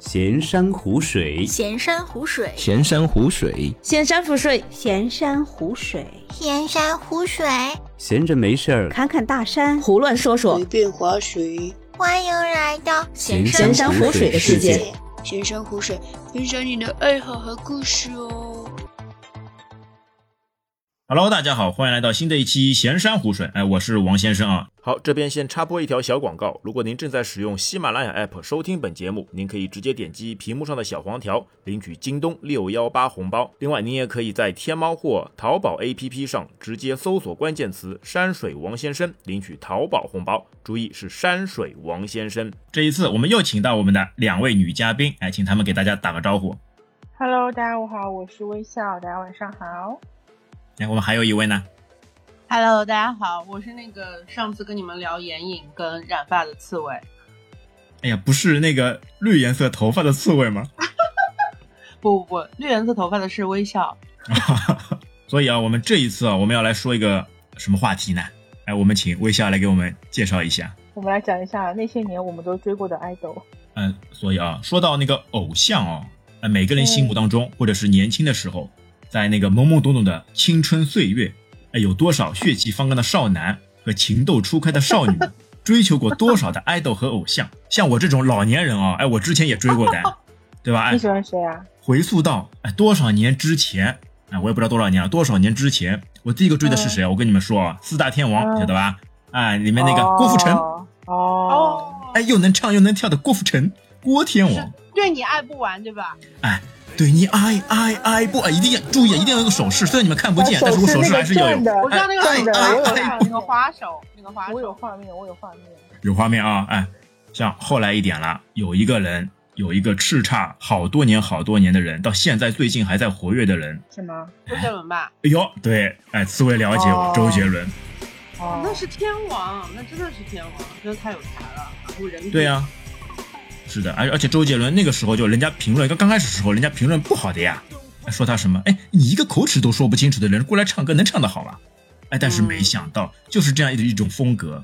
闲山湖水，闲山湖水，闲山湖水，闲山湖水，闲山湖水，闲山湖水，闲着没事儿。侃侃大山，胡乱说说，随便划水。欢迎来到闲闲山湖水的世界。闲山湖水，分享你的爱好和故事哦。Hello，大家好，欢迎来到新的一期闲山湖水。哎，我是王先生啊。好，这边先插播一条小广告。如果您正在使用喜马拉雅 App 收听本节目，您可以直接点击屏幕上的小黄条领取京东六幺八红包。另外，您也可以在天猫或淘宝 APP 上直接搜索关键词“山水王先生”领取淘宝红包。注意是山水王先生。这一次我们又请到我们的两位女嘉宾，哎，请他们给大家打个招呼。Hello，大家好，我是微笑，大家晚上好。哎，我们还有一位呢。Hello，大家好，我是那个上次跟你们聊眼影跟染发的刺猬。哎呀，不是那个绿颜色头发的刺猬吗？不不不，绿颜色头发的是微笑。所以啊，我们这一次啊，我们要来说一个什么话题呢？哎，我们请微笑来给我们介绍一下。我们来讲一下那些年我们都追过的爱豆。嗯，所以啊，说到那个偶像哦，呃，每个人心目当中，或者是年轻的时候，在那个懵懵懂懂的青春岁月，哎，有多少血气方刚的少男和情窦初开的少女，追求过多少的爱豆和偶像？像我这种老年人啊，哎，我之前也追过的，对吧？哎你，喜欢谁啊？回溯到哎多少年之前，哎，我也不知道多少年了，多少年之前，我第一个追的是谁啊？我跟你们说啊，四大天王，嗯晓得吧？哎，里面那个郭富城，哦哦，哎，又能唱又能跳的郭富城，郭天王。对你爱不完，对吧？哎，对你爱爱爱不哎，一定要注意，一定要有个手势，虽然你们看不见，但是我手势还是要有的我知道那个哎那个花手，那个花手。我有画面，我有画面。有画面啊！哎，像后来一点了，有一个人，有一个叱咤好多年好多年的人，到现在最近还在活跃的人，什么？周杰伦吧？哎呦，对，哎，刺猬了解我，哦周杰伦，哦，那是天王，那真的是天王，真的太有才了，对呀、是的，而而且周杰伦那个时候就人家评论，刚刚开始时候人家评论不好的呀，说他什么，哎，你一个口齿都说不清楚的人过来唱歌能唱得好吗？哎，但是没想到就是这样一种风格，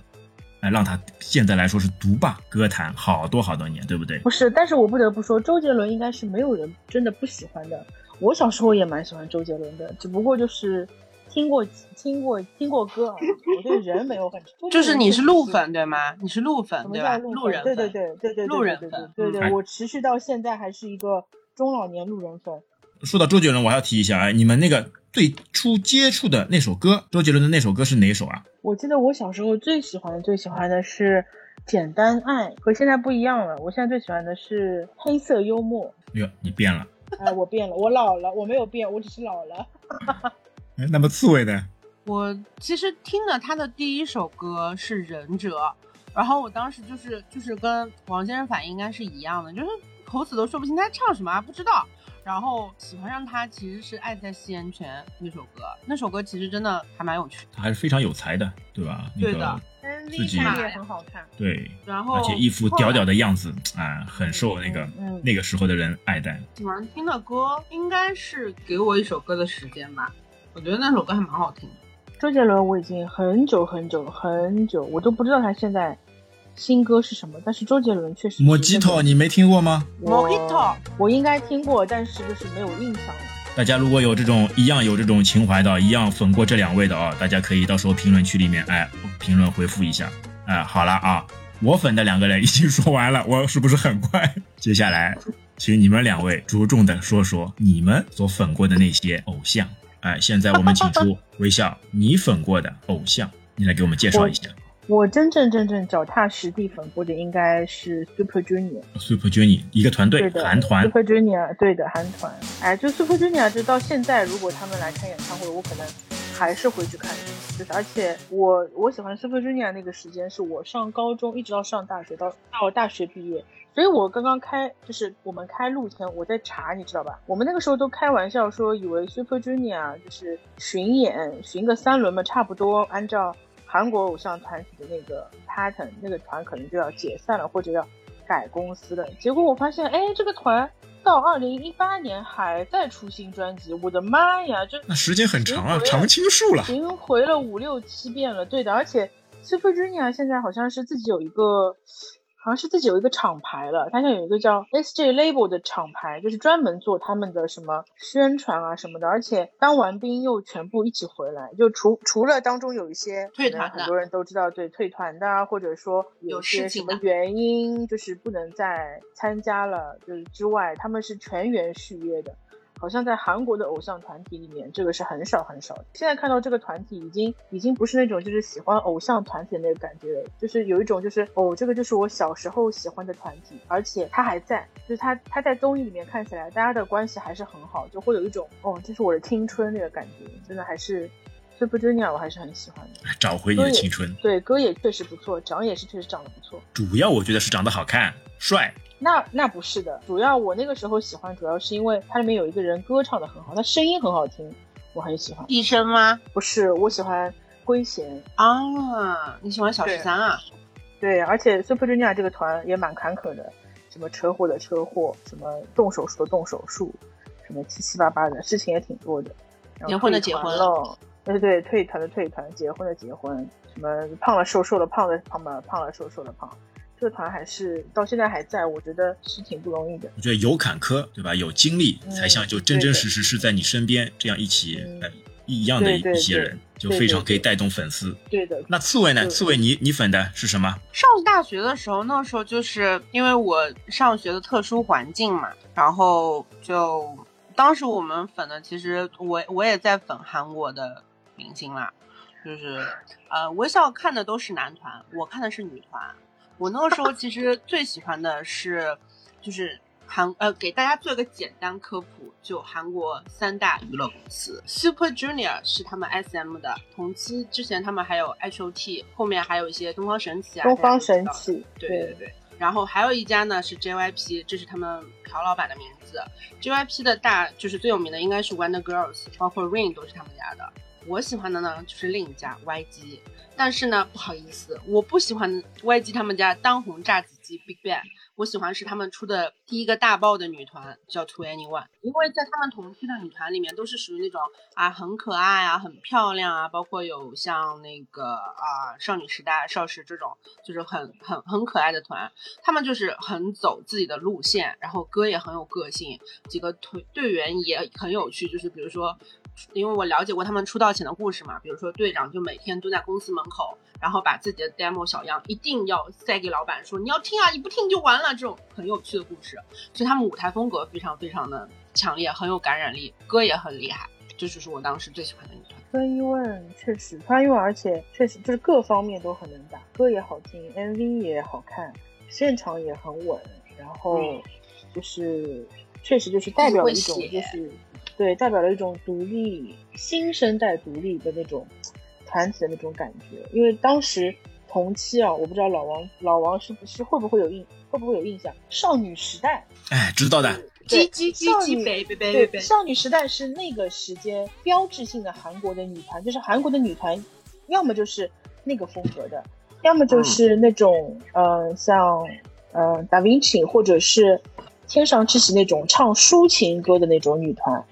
哎，让他现在来说是独霸歌坛好多好多年，对不对？不是，但是我不得不说，周杰伦应该是没有人真的不喜欢的。我小时候也蛮喜欢周杰伦的，只不过就是听过听过听过歌啊，我对人没有很。就是你是路粉对吗？你是路粉对吧？路路人粉。对对对对对对，路人对粉嗯对对，我持续到现在还是一个中老年路人粉。说到周杰伦，我还要提一下，哎，你们那个最初接触的那首歌，周杰伦的那首歌是哪首啊？我记得我小时候最喜欢最喜欢的是《简单爱》，和现在不一样了。我现在最喜欢的是黑色幽默。哎呦，你变了。哎，我变了，我老了，我没有变，我只是老了。哎，那么刺猬呢？我其实听了他的第一首歌是《忍者》，然后我当时就是就是跟王先生反应应该是一样的，就是口齿都说不清他唱什么啊，不知道。然后喜欢上他其实是《爱在西元前》那首歌，那首歌其实真的还蛮有趣的。他还是非常有才的，对吧？对的那个自己也很好看。对，然后而且一副屌屌的样子，啊，很受那个嗯那个时候的人爱戴。喜欢听的歌应该是《给我一首歌的时间》吧，我觉得那首歌还蛮好听的。周杰伦我已经很久很久很久，我都不知道他现在新歌是什么，但是周杰伦确实莫吉托，你没听过吗？我 Mojito 我应该听过，但是就是没有印象了。大家如果有这种一样有这种情怀的，一样粉过这两位的啊，大家可以到时候评论区里面哎评论回复一下。哎，好了啊，我粉的两个人已经说完了，我是不是很快？接下来，请你们两位着重的说说你们所粉过的那些偶像。哎，现在我们请出微笑，你粉过的偶像，你来给我们介绍一下。我真正真正脚踏实地粉过的应该是 Super Junior。Super Junior 一个团队韩团。Super Junior 对的韩团，哎，就 Super Junior 就到现在，如果他们来开演唱会，我可能还是会去看的。就是而且我我喜欢 Super Junior 那个时间是我上高中一直到上大学到到大学毕业，所以我刚刚开就是我们开录前我在查，你知道吧？我们那个时候都开玩笑说，以为 Super Junior 就是巡演巡个三轮嘛，差不多按照韩国偶像团体的那个 pattern，那个团可能就要解散了或者要改公司了。结果我发现，哎，这个团到二零一八年还在出新专辑，我的妈呀，这那时间很长啊，常青树了。巡回了五六七遍了，对的，而且 Super Junior 现在好像是自己有一个好像是自己有一个厂牌了，他现在有一个叫 SJ Label 的厂牌，就是专门做他们的什么宣传啊什么的。而且当完兵又全部一起回来，就除除了当中有一些退团很多人都知道，对退团的啊，或者说有些什么原因就是不能再参加了，就是之外，他们是全员续约的。好像在韩国的偶像团体里面，这个是很少很少的。现在看到这个团体已经已经不是那种就是喜欢偶像团体的那个感觉了，就是有一种就是哦，这个就是我小时候喜欢的团体，而且他还在，就是他他在综艺里面看起来大家的关系还是很好，就会有一种哦，这是我的青春那个感觉，真的还是 Super Junior 我还是很喜欢的。找回你的青春。对，歌也确实不错，长也是确实长得不错。主要我觉得是长得好看、帅。那那不是的，主要我那个时候喜欢，主要是因为它里面有一个人歌唱的很好，他声音很好听，我很喜欢。医生吗？不是，我喜欢圭贤。啊，你喜欢小十三啊？对，而且 Super Junior 这个团也蛮坎坷的，什么车祸的车祸，什么动手术的动手术，什么七七八八的事情也挺多的。结婚的结婚了，对对对，退团的退团，结婚的结婚，什么胖了瘦瘦了胖的胖了胖了瘦瘦的胖。这个团还是到现在还在，我觉得是挺不容易的。我觉得有坎坷，对吧？有经历，嗯才像就真真实实是在你身边这样一起嗯呃一样的一些人，就非常可以带动粉丝。对的，那刺猬呢？刺猬你你粉的是什么？上大学的时候，那时候就是因为我上学的特殊环境嘛，然后就当时我们粉的，其实我我也在粉韩国的明星啦，就是呃，微笑看的都是男团，我看的是女团。我那个时候其实最喜欢的是，就是韩呃，给大家做一个简单科普，就韩国三大娱乐公司，Super Junior 是他们 SM 的，同期之前他们还有 H.O.T，后面还有一些东方神起啊，东方神起，对对对。然后还有一家呢是 JYP，这是他们朴老板的名字。JYP 的大就是最有名的应该是 Wonder Girls，包括 Rain 都是他们家的。我喜欢的呢就是另一家 YG，但是呢不好意思，我不喜欢 YG 他们家当红炸子鸡 Big Bang，我喜欢是他们出的第一个大爆的女团叫 Two Anyone，因为在他们同期的女团里面都是属于那种啊很可爱啊、很漂亮啊，包括有像那个啊少女时代、少时这种，就是很很很可爱的团。他们就是很走自己的路线，然后歌也很有个性，几个队队员也很有趣，就是比如说。因为我了解过他们出道前的故事嘛，比如说队长就每天蹲在公司门口，然后把自己的 demo 小样一定要塞给老板说你要听啊，你不听就完了，这种很有趣的故事。所以他们舞台风格非常非常的强烈，很有感染力，歌也很厉害，这就是我当时最喜欢的一团。川一问确实，川一问而且确实就是各方面都很能打，歌也好听，MV 也好看，现场也很稳，然后嗯就是确实就是代表了一种就是对代表了一种独立新生代独立的那种团体的那种感觉，因为当时同期啊，我不知道老王老王是不是会不会有印会不会有印象，少女时代。哎，知道的。对叽叽叽少女叽北北北对，北，少女时代是那个时间标志性的韩国的女团，就是韩国的女团，要么就是那个风格的，要么就是那种、呃像呃达芬奇或者是天上之喜那种唱抒情歌的那种女团，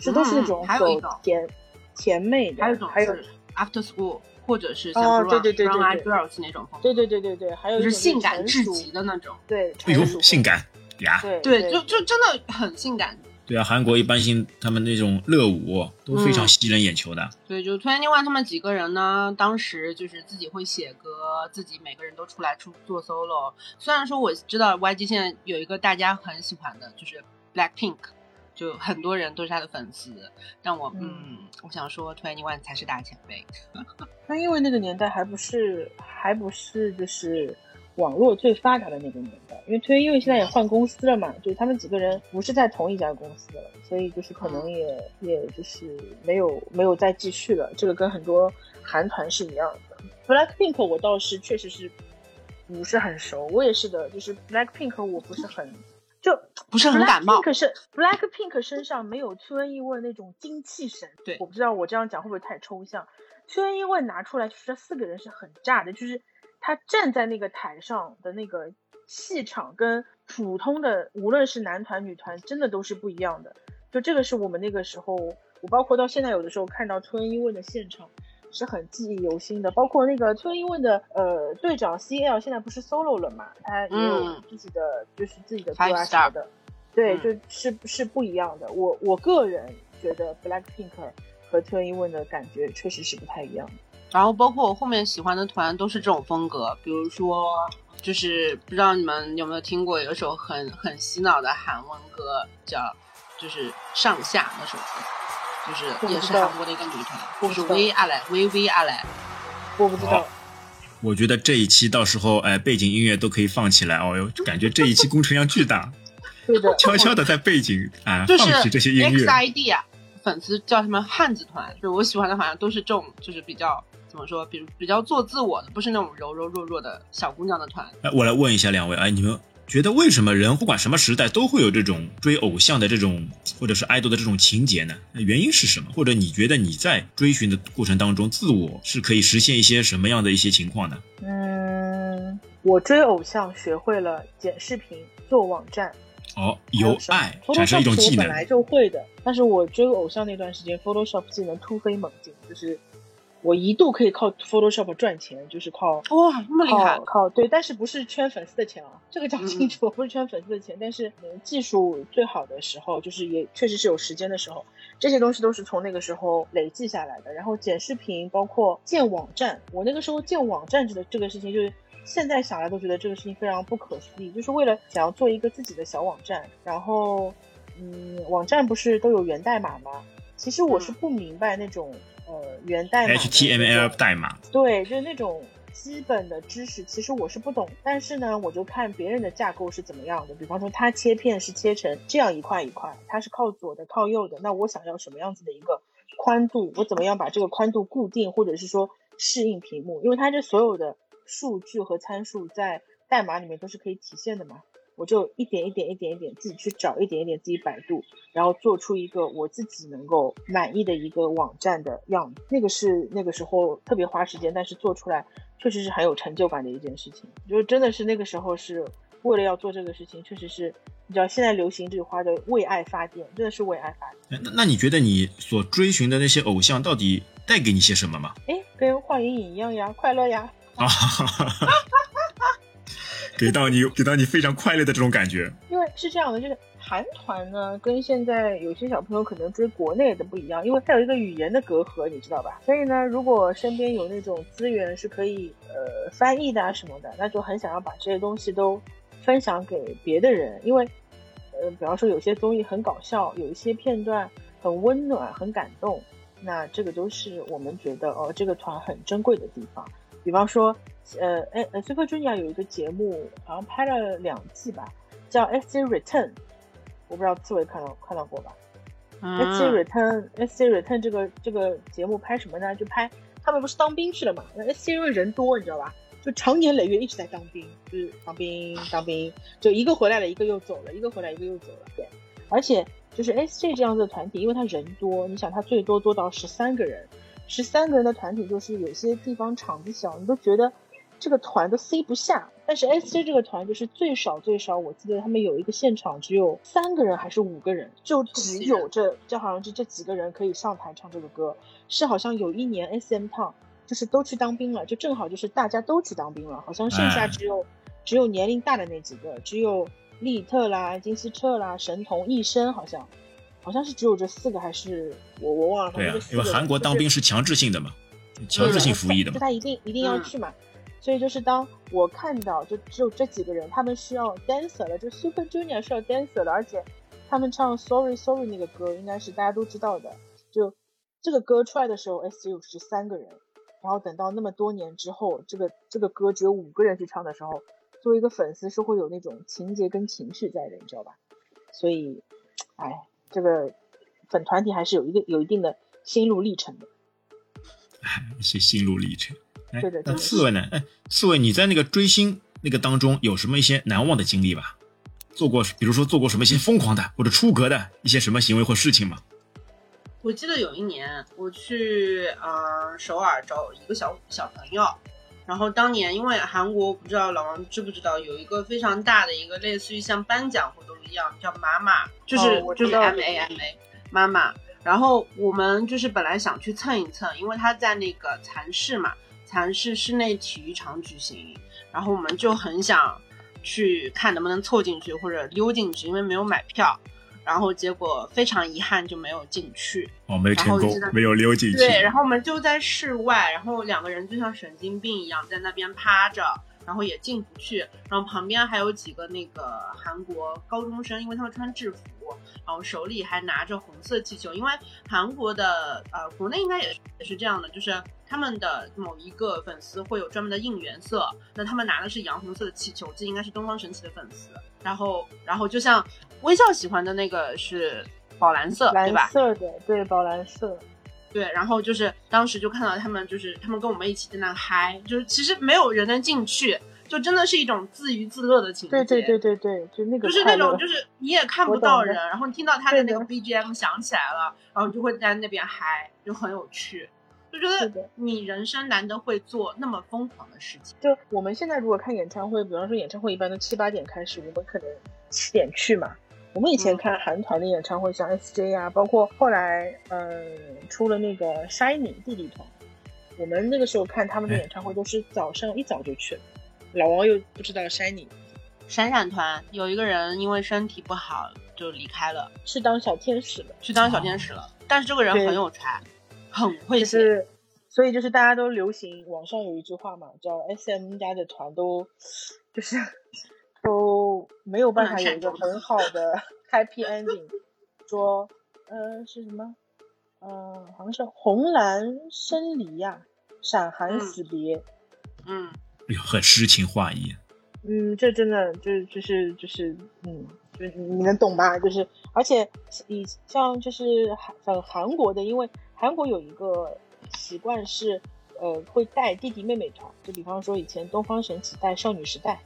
这都是那种走嗯还有一种甜甜妹的，还有一种还有是 After School，或者是像对对对对 Brown Eyed 对 Girls 那种风格，对对对对对，还有就是性感至极的那种。对，哎呦，性感呀！对对，就就真的很性感。对啊，韩国一般性他们那种热舞都非常嗯吸人眼球的。对，就 Twenty One 他们几个人呢，当时就是自己会写歌，自己每个人都出来出做 solo。虽然说我知道 YG 现在有一个大家很喜欢的，就是 Black Pink，就很多人都是他的粉丝，但我嗯嗯我想说 Twenty One 才是大前辈。那因为那个年代还不是还不是就是网络最发达的那个年代，因为推因为现在也换公司了嘛，就是他们几个人不是在同一家公司的了，所以就是可能也、也就是没有没有再继续了。这个跟很多韩团是一样的。Blackpink 我倒是确实是不是很熟，我也是的，就是 Blackpink 我不是很就不是很感冒 Blackpink 是 Blackpink 身上没有 Two N E 问那种精气神，对我不知道我这样讲会不会太抽象。Two N E 问拿出来，就是这四个人是很炸的，就是他站在那个台上的那个气场跟普通的无论是男团女团真的都是不一样的。就这个是我们那个时候，我包括到现在有的时候看到 Two N E 问的现场，是很记忆犹新的。包括那个崔英问的呃队长 CL 现在不是 solo 了嘛，他也有嗯自己的、就是自己的歌啊 Star 什么的，对，嗯就是是不一样的。我我个人觉得 Blackpink 和崔英问的感觉确实是不太一样的。然后包括我后面喜欢的团都是这种风格，比如说，就是不知道你们有没有听过有一首很很洗脑的韩文歌，叫就是上下那首歌，就是也是韩国的一个女团，就是 V 阿来 V V 阿来，我不知道，我觉得这一期到时候哎背景音乐都可以放起来哦哟，感觉这一期工程量巨大，对的，悄悄的在背景啊就是放起这些音乐。XID 啊，粉丝叫什么汉子团，就是我喜欢的好像都是这种，就是比较怎么说，比如比较做自我的，不是那种柔柔弱弱的小姑娘的团。哎，我来问一下两位，哎，你们觉得为什么人不管什么时代都会有这种追偶像的这种，或者是爱豆的这种情节呢？那原因是什么？或者你觉得你在追寻的过程当中，自我是可以实现一些什么样的一些情况呢？嗯，我追偶像学会了剪视频、做网站，哦，还由爱产生一种技能本来就会的，但是我追偶像那段时间，Photoshop 技能突飞猛进，就是我一度可以靠 Photoshop 赚钱，就是靠哇，那么厉害靠！靠对，但是不是圈粉丝的钱啊，这个讲清嗯楚，不是圈粉丝的钱，但是呃技术最好的时候，就是也确实是有时间的时候，这些东西都是从那个时候累计下来的。然后剪视频，包括建网站，我那个时候建网站这个这个事情，就是现在想来都觉得这个事情非常不可思议，就是为了想要做一个自己的小网站，然后嗯，网站不是都有源代码吗？其实我是不明白那种呃源代码 HTML 代码，对，就是那种基本的知识，其实我是不懂。但是呢，我就看别人的架构是怎么样的。比方说，它切片是切成这样一块一块，它是靠左的，靠右的。那我想要什么样子的一个宽度？我怎么样把这个宽度固定，或者是说适应屏幕？因为它这所有的数据和参数在代码里面都是可以体现的嘛。我就一点一点一点一点自己去找，一点一点自己百度，然后做出一个我自己能够满意的一个网站的样子。那个是那个时候特别花时间，但是做出来确实是很有成就感的一件事情。就真的是那个时候是为了要做这个事情，确实是你知道现在流行这句话的为爱发电，真的是为爱发电。哎那那你觉得你所追寻的那些偶像到底带给你些什么吗？哎，跟幻影影一样呀，快乐呀。啊，给到你给到你非常快乐的这种感觉。因为是这样的，就是韩团呢，跟现在有些小朋友可能追国内的不一样，因为它有一个语言的隔阂，你知道吧？所以呢，如果身边有那种资源是可以呃翻译的啊什么的，那就很想要把这些东西都分享给别的人，因为呃，比方说有些综艺很搞笑，有一些片段很温暖、很感动，那这个都是我们觉得哦，这个团很珍贵的地方。比方说，呃，哎呃，Super Junior 有一个节目，好像拍了两季吧，叫《S J Return》，我不知道刺猬看到看到过吧？S J 嗯，Return S J Return 这个这个节目拍什么呢？就拍他们不是当兵去了嘛？那 S J 因为人多，你知道吧？就长年累月一直在当兵，就是当兵当兵，就一个回来了，一个又走了，一个回来一个又走了。对，而且就是 S J 这样子的团体，因为他人多，你想他最多多到十三个人，十三个人的团体，就是有些地方场子小，你都觉得这个团都塞不下。但是 S J 这个团就是最少最少，我记得他们有一个现场只有三个人还是五个人，就只有这这好像是这几个人可以上台唱这个歌。是好像有一年 S M Town 就是都去当兵了，就正好就是大家都去当兵了，好像剩下哎只有、只有年龄大的那几个，只有利特啦、金希澈啦、神童、一生，好像好像是只有这四个，还是我我忘了。对啊反正这，四个因为韩国当兵是强制性的嘛，强制性服役的嘛。就他一定一定要去嘛。所以就是当我看到就只有这几个人，他们需要 dancer 的，就 Super Junior 需要 dancer 的，而且他们唱 Sorry Sorry 那个歌应该是大家都知道的。就这个歌出来的时候，S 只有十三个人，然后等到那么多年之后，这个这个歌只有五个人去唱的时候，作为一个粉丝是会有那种情节跟情绪在的，你知道吧？所以，哎，这个粉团体还是有一个有一定的心路历程的。是心路历程。哎对的对的刺猬呢？哎，刺猬，你在那个追星那个当中有什么一些难忘的经历吧？做过，比如说做过什么一些疯狂的或者出格的一些什么行为或事情吗？我记得有一年我去呃首尔找一个小小朋友，然后当年因为韩国不知道老王知不知道有一个非常大的一个类似于像颁奖活动一样叫妈妈，就是、就是哦我知道 M A M A 妈妈。然后我们就是本来想去蹭一蹭，因为他在那个蚕室嘛，蚕室室内体育场举行，然后我们就很想去看能不能凑进去或者溜进去，因为没有买票。然后结果非常遗憾就没有进去，哦，没成功没有溜进去。对，然后我们就在室外，然后两个人就像神经病一样在那边趴着，然后也进不去，然后旁边还有几个那个韩国高中生，因为他们穿制服，然后手里还拿着红色气球，因为韩国的呃国内应该也是也是这样的，就是他们的某一个粉丝会有专门的应援色，那他们拿的是洋红色的气球，这应该是东方神起的粉丝，然后然后就像微笑喜欢的那个是宝蓝色，对蓝吧？色的，对，宝蓝色。对，然后就是当时就看到他们，就是他们跟我们一起在那嗨，就是其实没有人能进去，就真的是一种自娱自乐的情节。对对对对对，就那个就是那种就是你也看不到人，然后你听到他的那个 BGM 响起来了，然后你就会在那边嗨，就很有趣，就觉得你人生难得会做那么疯狂的事情。就我们现在如果看演唱会，比方说演唱会一般都七八点开始，我们可能七点去嘛。我们以前嗯看韩团的演唱会，像 SJ 啊，包括后来嗯出了那个 Shining 弟弟团，我们那个时候看他们的演唱会都是早上一早就去了。老王又不知道 Shining，闪闪团有一个人因为身体不好就离开了，去当小天使了，去当小天使了，但是这个人很有才，很会写。就是所以就是大家都流行，网上有一句话嘛，叫 S M 家的团都就是都没有办法有一个很好的 happy ending，说呃是什么？呃，好像是红蓝生离呀、闪寒嗯死别。嗯，哎呦，很诗情画意。嗯，这真的就就是就是嗯，就你能懂吧？就是而且以像就是韩很韩国的，因为韩国有一个习惯是呃会带弟弟妹妹团，就比方说以前东方神起带少女时代，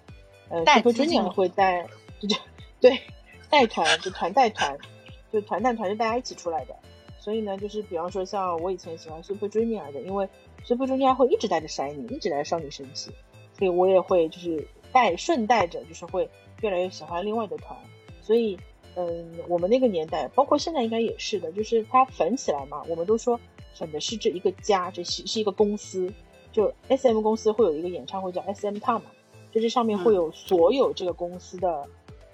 呃带 Super Junior 会带就就对带团就团带团，就团带团是大家一起出来的。所以呢，就是比方说像我以前喜欢 Super Junior 的，因为 Super Junior 会一直带着 Shiny，一直带着少女神奇，所以我也会就是带顺带着，就是会越来越喜欢另外的团。所以，嗯，我们那个年代，包括现在应该也是的，就是它粉起来嘛，我们都说粉的是这一个家，这是是一个公司。就 S M 公司会有一个演唱会叫 S M Town 嘛，就这上面会有所有这个公司的、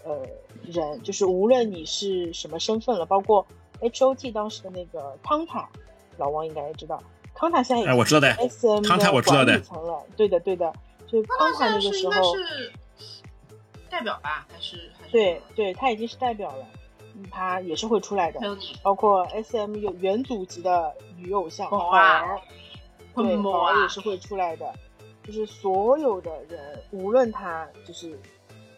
呃人，就是无论你是什么身份了，包括 H O T 当时的那个康塔，老王应该也知道，康塔现在也哎，我知道的，S M 康塔我知道的层了，对的对的，就康塔那个时候，是代表吧，还是还是对对，他已经是代表了，嗯他也是会出来的还，有你包括 S M 有元祖级的女偶像宝儿，对，宝儿也是会出来的，就是所有的人，无论他就是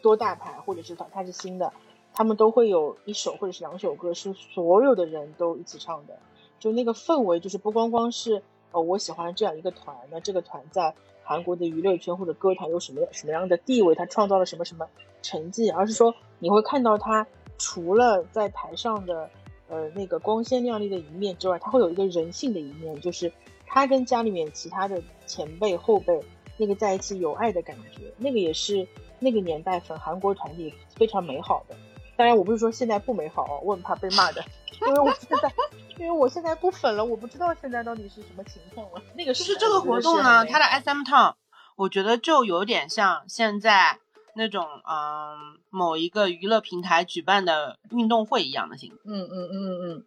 多大牌，或者是他他是新的，他们都会有一首或者是两首歌是所有的人都一起唱的，就那个氛围，就是不光光是呃我喜欢这样一个团，那这个团在韩国的娱乐圈或者歌坛有什么什么样的地位，他创造了什么什么成绩，而是说你会看到他除了在台上的呃那个光鲜亮丽的一面之外，他会有一个人性的一面，就是他跟家里面其他的前辈后辈那个在一起有爱的感觉，那个也是那个年代粉韩国团体非常美好的。当然，我不是说现在不美好哦，我很怕被骂的，因为我现在，因为我现在不粉了，我不知道现在到底是什么情况了。那个就是这个活动呢，它的 SM Town，我觉得就有点像现在那种嗯某一个娱乐平台举办的运动会一样的形式。嗯嗯嗯嗯，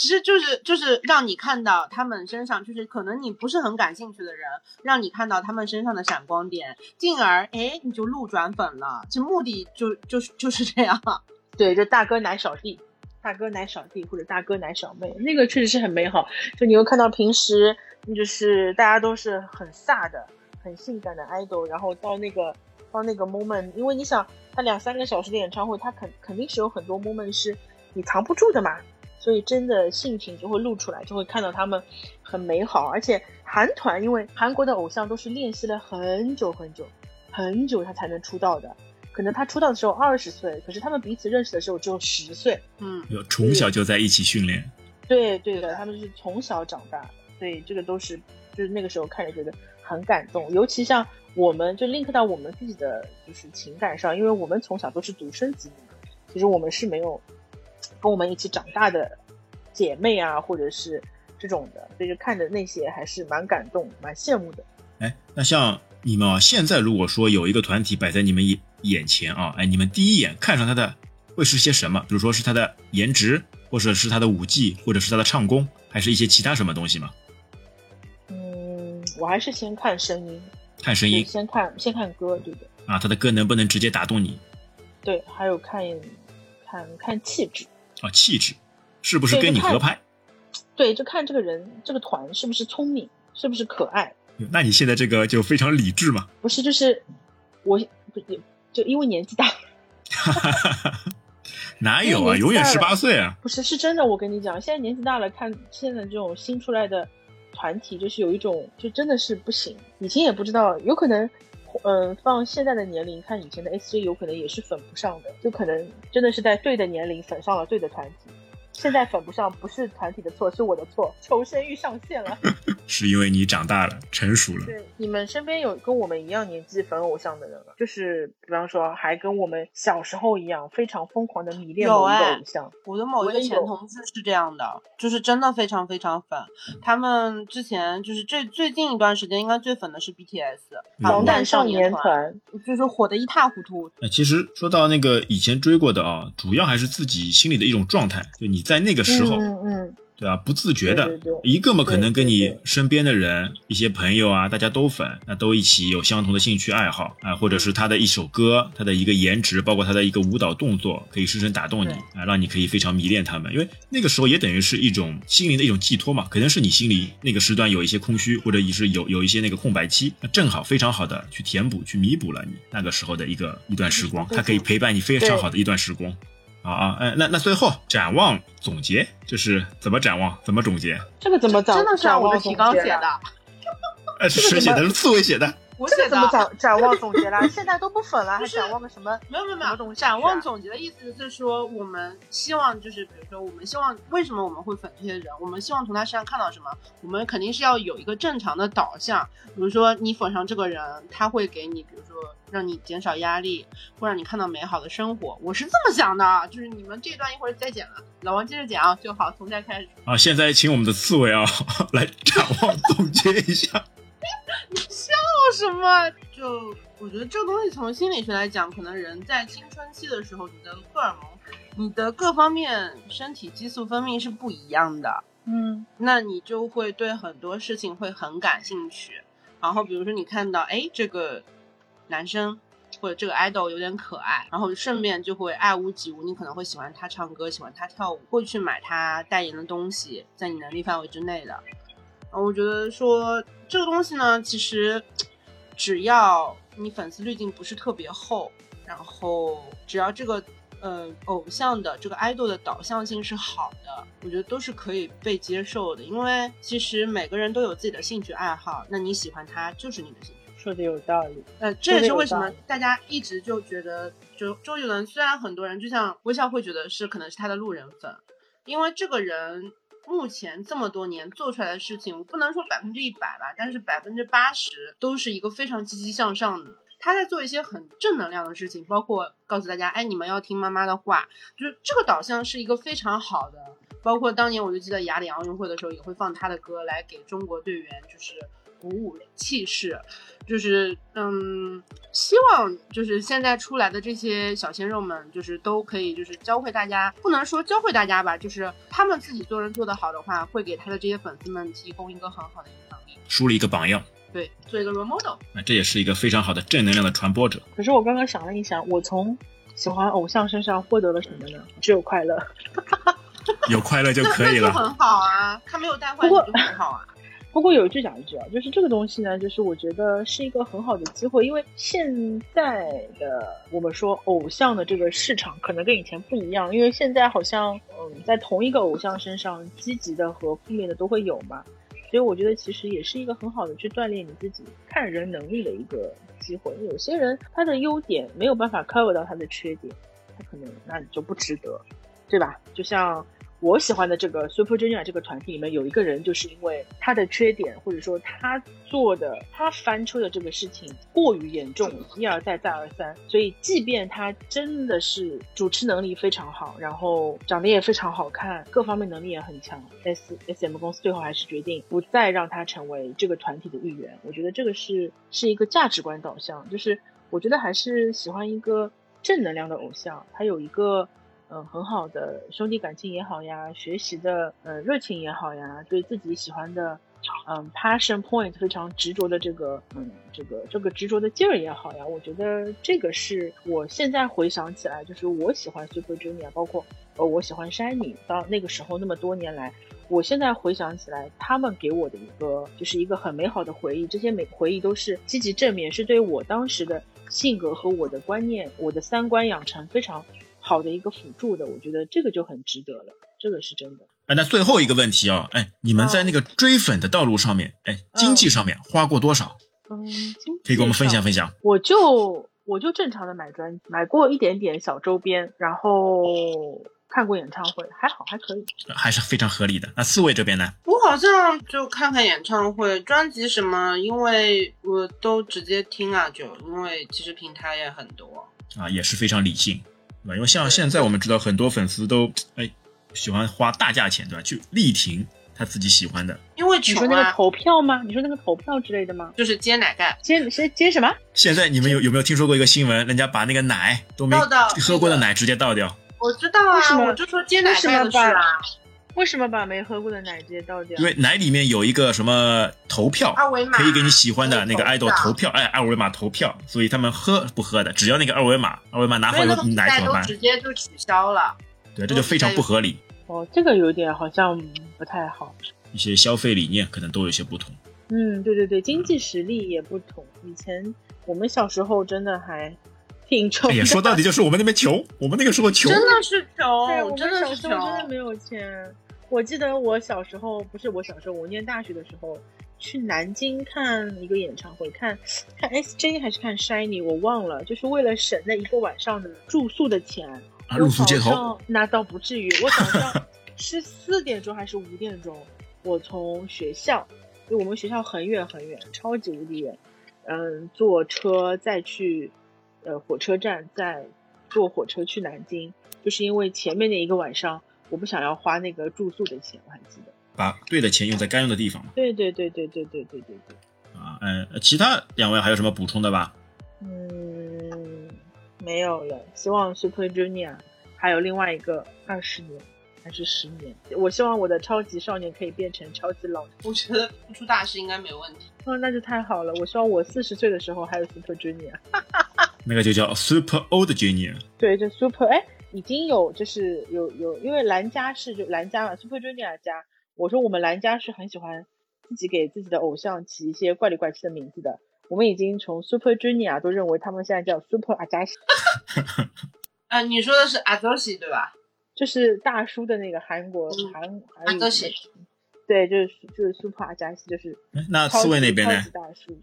其实就是就是让你看到他们身上，就是可能你不是很感兴趣的人，让你看到他们身上的闪光点，进而哎你就路转粉了。其实目的就就是就是这样。对，就大哥奶小弟，大哥奶小弟或者大哥奶小妹，那个确实是很美好。就你又看到平时就是大家都是很飒的、很性感的 idol，然后到那个到那个 moment，因为你想他两三个小时的演唱会，他肯肯定是有很多 moment 是你藏不住的嘛，所以真的性情就会露出来，就会看到他们很美好。而且韩团，因为韩国的偶像都是练习了很久很久很久，他才能出道的。可能他出道的时候二十岁，可是他们彼此认识的时候只有十岁。嗯，有从小就在一起训练。对对的，他们是从小长大，所以这个都是就是那个时候看着觉得很感动。尤其像我们就 link 到我们自己的就是情感上，因为我们从小都是独生子女嘛，其实我们是没有跟我们一起长大的姐妹啊，或者是这种的，所以就看着那些还是蛮感动、蛮羡慕的。哎，那像你们啊，现在如果说有一个团体摆在你们眼眼前啊，哎，你们第一眼看上他的会是些什么？比如说是他的颜值，或者是他的舞技，或者是他的唱功，还是一些其他什么东西吗？嗯，我还是先看声音，看声音先看先看歌，对不对。啊，他的歌能不能直接打动你？对，还有看看看气质啊，气质是不是跟你合拍？对，就看这个人这个团是不是聪明，是不是可爱。那你现在这个就非常理智嘛？不是，就是我不就因为年纪大。哪有啊？永远十八岁啊！不是，是真的。我跟你讲，现在年纪大了，看现在这种新出来的团体，就是有一种，就真的是不行。以前也不知道，有可能，嗯，放现在的年龄看以前的 S J，有可能也是粉不上的，就可能真的是在对的年龄粉上了对的团体。现在粉不上，不是团体的错，是我的错。求生欲上线了，是因为你长大了，成熟了。对，你们身边有跟我们一样年纪粉偶像的人吗？就是比方说，还跟我们小时候一样，非常疯狂的迷恋某一个偶像。我的某一个前同事是这样的，就是真的非常非常粉。他们之前就是最最近一段时间，应该最粉的是 BTS 防弹少年团，就是火的一塌糊涂。哎，其实说到那个以前追过的啊，主要还是自己心里的一种状态，就你。在那个时候，嗯嗯，对吧？不自觉的，对对对。一个嘛，可能跟你身边的人、一些朋友啊，大家都粉，那都一起有相同的兴趣爱好啊，或者是他的一首歌，他的一个颜值，包括他的一个舞蹈动作，可以深深打动你啊，让你可以非常迷恋他们。因为那个时候也等于是一种心灵的一种寄托嘛，可能是你心里那个时段有一些空虚，或者也是有有一些那个空白期，那正好非常好的去填补、去弥补了你那个时候的一个一段时光，它可以陪伴你非常好的一段时光。啊啊，哎，那那最后展望总结就是怎么展望，怎么总结？这个怎么展？真的是按我的提纲写的。哎，是谁写的？是刺猬写的。我写的。怎么展展望总结啦？现在都不粉了，还展望个什么？没有没有没有。展望总结的意思是说，我们希望就是，比如说，我们希望为什么我们会粉这些人？我们希望从他身上看到什么？我们肯定是要有一个正常的导向。比如说，你粉上这个人，他会给你，比如说。让你减少压力，会让你看到美好的生活。我是这么想的，就是你们这段一会儿再剪了，老王接着讲啊，就好，从这开始。啊，现在请我们的刺猬啊 来展望总结一下。什么？就我觉得这个东西从心理学来讲，可能人在青春期的时候，你的荷尔蒙、你的各方面身体激素分泌是不一样的。嗯，那你就会对很多事情会很感兴趣。然后比如说你看到，哎，这个。男生或者这个 idol 有点可爱，然后顺便就会爱屋及乌，你可能会喜欢他唱歌，喜欢他跳舞，会去买他代言的东西，在你能力范围之内的。我觉得说这个东西呢，其实只要你粉丝滤镜不是特别厚，然后只要这个呃偶像的这个 idol 的导向性是好的，我觉得都是可以被接受的。因为其实每个人都有自己的兴趣爱好，那你喜欢他就是你的兴趣。说的有道理，呃，这也是为什么大家一直就觉得，就周杰伦，虽然很多人就像微笑会觉得是可能是他的路人粉，因为这个人目前这么多年做出来的事情，我不能说百分之一百吧，但是百分之八十都是一个非常积极向上的。他在做一些很正能量的事情，包括告诉大家，哎，你们要听妈妈的话，就是这个导向是一个非常好的。包括当年我就记得雅典奥运会的时候，也会放他的歌来给中国队员就是鼓舞气势。就是嗯，希望就是现在出来的这些小鲜肉们，就是都可以就是教会大家，不能说教会大家吧，就是他们自己做人做得好的话，会给他的这些粉丝们提供一个很好的影响力，树立一个榜样，对，做一个 role model，那这也是一个非常好的正能量的传播者。可是我刚刚想了一想，我从喜欢偶像身上获得了什么呢？只有快乐，有快乐就可以了，很好啊，他没有带坏你就很好啊。不过有一句讲一句啊，就是这个东西呢，就是我觉得是一个很好的机会，因为现在的我们说偶像的这个市场可能跟以前不一样，因为现在好像嗯，在同一个偶像身上，积极的和负面的都会有嘛，所以我觉得其实也是一个很好的去锻炼你自己看人能力的一个机会。有些人他的优点没有办法 cover 到他的缺点，他可能那你就不值得，对吧？就像。我喜欢的这个 Super Junior 这个团体里面有一个人，就是因为他的缺点或者说他做的他翻车的这个事情过于严重，一而再再而三，所以即便他真的是主持能力非常好，然后长得也非常好看，各方面能力也很强，S S M 公司最后还是决定不再让他成为这个团体的一员。我觉得这个是是一个价值观导向，就是我觉得还是喜欢一个正能量的偶像，他有一个。嗯，很好的兄弟感情也好呀，学习的呃热情也好呀，对自己喜欢的嗯 passion point 非常执着的这个嗯这个这个执着的劲儿也好呀，我觉得这个是我现在回想起来，就是我喜欢 Super Junior，包括呃我喜欢 Shiny，到那个时候那么多年来，我现在回想起来，他们给我的一个就是一个很美好的回忆，这些美回忆都是积极正面，是对我当时的性格和我的观念、我的三观养成非常。好的一个辅助的，我觉得这个就很值得了，这个是真的。哎，那最后一个问题啊，哎，你们在那个追粉的道路上面，哎，经济上面花过多少？嗯，可以给我们分享分享。我就我就正常的买专买过一点点小周边，然后看过演唱会，还好还可以，还是非常合理的。那四位这边呢？我好像就看看演唱会、专辑什么，因为我都直接听啊，就因为其实平台也很多啊，也是非常理性。对吧？因为像现在我们知道很多粉丝都哎喜欢花大价钱，对吧？去力挺他自己喜欢的。因为你说那个投票吗？你说那个投票之类的吗？就是接奶盖，接接接什么？现在你们有有没有听说过一个新闻？人家把那个奶都没喝过的奶直接倒掉。我知道啊，我就说接奶盖的事啊。为什么把没喝过的奶直接倒掉？因为奶里面有一个什么投票，二维码可以给你喜欢的那个爱豆投票，哎，二维码投票，所以他们喝不喝的，只要那个二维码，二维码拿回来奶怎么办？直接就取消了。对，这就非常不合理。哦，这个有点好像不太好。一些消费理念可能都有些不同。嗯，对对对，经济实力也不同。以前我们小时候真的还挺穷。哎呀，说到底就是我们那边穷，我们那个时候穷，真的是穷，对，我们真的小时候真的没有钱。我记得我小时候，不是我小时候，我念大学的时候去南京看一个演唱会，看看 S J 还是看 Shiny，我忘了，就是为了省那一个晚上的住宿的钱。啊，露宿街头？那倒不至于，我早上 是四点钟还是五点钟，我从学校，因为我们学校很远很远，超级无敌远，嗯，坐车再去，呃，火车站再坐火车去南京，就是因为前面那一个晚上。我不想要花那个住宿的钱，我还记得。把对的钱用在该用的地方嘛。对对对对对对对对对。啊，嗯，其他两位还有什么补充的吧？嗯，没有了。希望 Super Junior 还有另外一个二十年还是十年。我希望我的超级少年可以变成超级老。我觉得不出大事应该没问题。哦，那就太好了。我希望我四十岁的时候还有 Super Junior。那个就叫 Super Old Junior。对，就 Super 哎。已经有就是有有，因为兰家是就兰家嘛，Super Junior 家。我说我们兰家是很喜欢自己给自己的偶像起一些怪里怪气的名字的。我们已经从 Super Junior 都认为他们现在叫 Super 阿加西。啊，你说的是阿泽西对吧？就是大叔的那个韩国韩阿泽西。对，就是就是 Super 阿加西，就是那刺猬那边呢？大叔。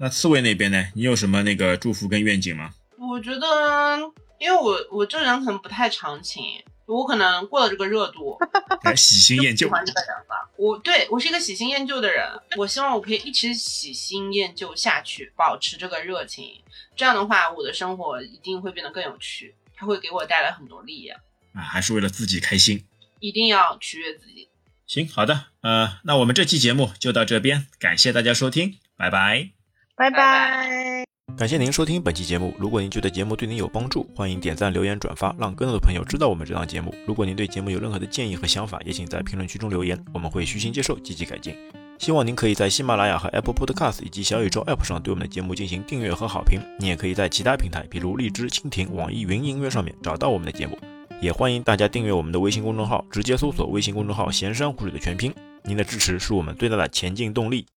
那刺猬那边呢？你有什么那个祝福跟愿景吗？我觉得。因为我我这人可能不太长情，我可能过了这个热度，喜新厌旧。喜欢这个人了，我对我是一个喜新厌旧的人，我希望我可以一直喜新厌旧下去，保持这个热情。这样的话，我的生活一定会变得更有趣，它会给我带来很多力量。啊，还是为了自己开心，一定要取悦自己。行，好的，呃，那我们这期节目就到这边，感谢大家收听，拜拜，拜拜。感谢您收听本期节目。如果您觉得节目对您有帮助，欢迎点赞、留言、转发，让更多的朋友知道我们这档节目。如果您对节目有任何的建议和想法，也请在评论区中留言，我们会虚心接受，积极改进。希望您可以在喜马拉雅和 Apple Podcast 以及小宇宙 App 上对我们的节目进行订阅和好评。你也可以在其他平台，比如荔枝、蜻蜓、网易云音乐上面找到我们的节目。也欢迎大家订阅我们的微信公众号，直接搜索微信公众号“闲山湖水”的全拼。您的支持是我们最大的前进动力。